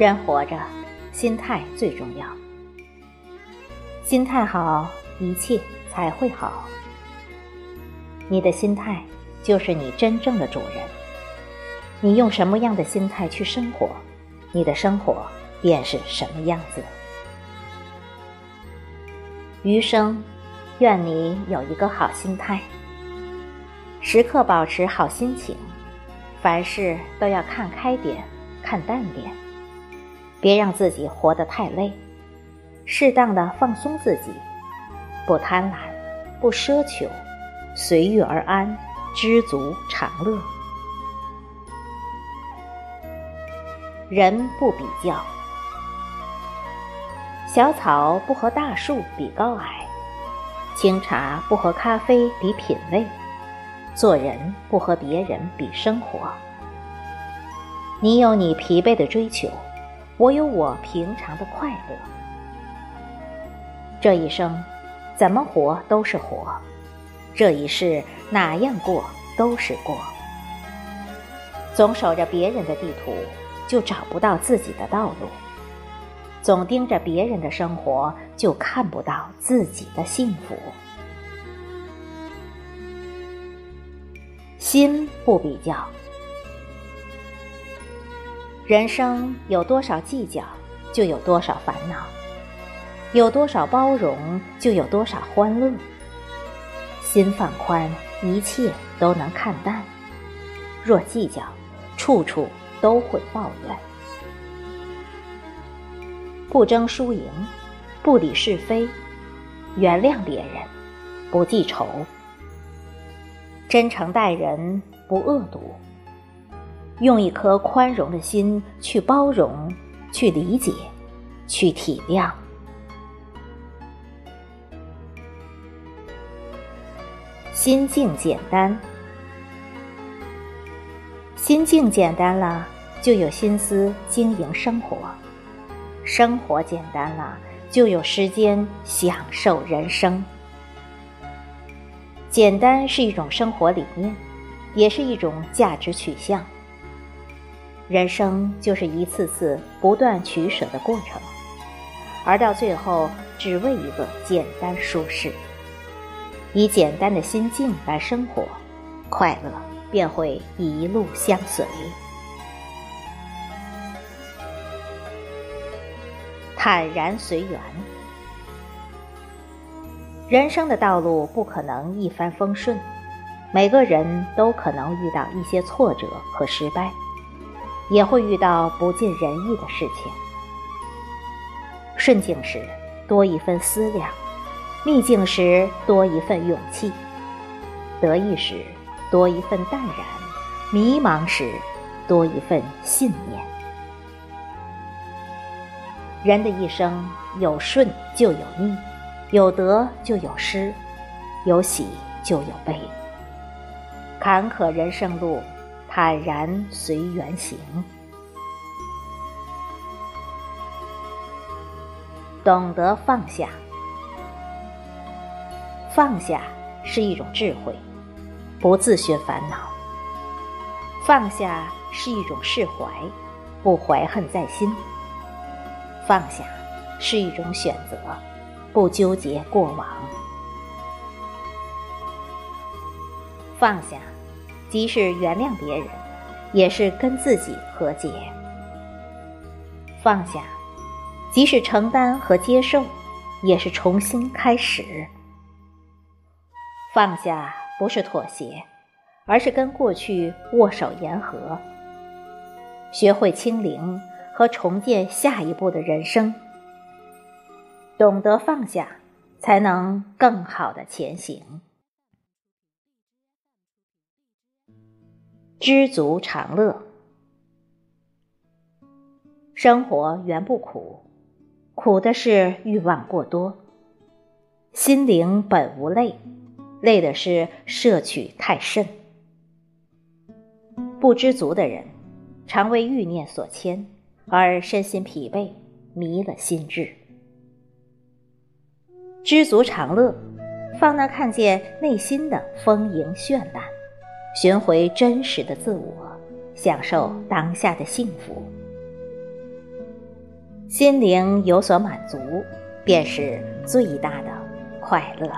人活着，心态最重要。心态好，一切才会好。你的心态就是你真正的主人。你用什么样的心态去生活，你的生活便是什么样子。余生，愿你有一个好心态，时刻保持好心情，凡事都要看开点，看淡点。别让自己活得太累，适当的放松自己，不贪婪，不奢求，随遇而安，知足常乐。人不比较，小草不和大树比高矮，清茶不和咖啡比品味，做人不和别人比生活。你有你疲惫的追求。我有我平常的快乐。这一生，怎么活都是活；这一世，哪样过都是过。总守着别人的地图，就找不到自己的道路；总盯着别人的生活，就看不到自己的幸福。心不比较。人生有多少计较，就有多少烦恼；有多少包容，就有多少欢乐。心放宽，一切都能看淡；若计较，处处都会抱怨。不争输赢，不理是非，原谅别人，不记仇，真诚待人，不恶毒。用一颗宽容的心去包容、去理解、去体谅。心境简单，心境简单了，就有心思经营生活；生活简单了，就有时间享受人生。简单是一种生活理念，也是一种价值取向。人生就是一次次不断取舍的过程，而到最后，只为一个简单舒适。以简单的心境来生活，快乐便会一路相随。坦然随缘，人生的道路不可能一帆风顺，每个人都可能遇到一些挫折和失败。也会遇到不尽人意的事情。顺境时多一份思量，逆境时多一份勇气，得意时多一份淡然，迷茫时多一份信念。人的一生有顺就有逆，有得就有失，有喜就有悲。坎坷人生路。坦然随缘行，懂得放下。放下是一种智慧，不自寻烦恼；放下是一种释怀，不怀恨在心；放下是一种选择，不纠结过往；放下。即是原谅别人，也是跟自己和解；放下，即使承担和接受，也是重新开始。放下不是妥协，而是跟过去握手言和，学会清零和重建下一步的人生。懂得放下，才能更好的前行。知足常乐，生活原不苦，苦的是欲望过多；心灵本无累，累的是摄取太甚。不知足的人，常为欲念所牵，而身心疲惫，迷了心智。知足常乐，方能看见内心的丰盈绚烂。寻回真实的自我，享受当下的幸福。心灵有所满足，便是最大的快乐。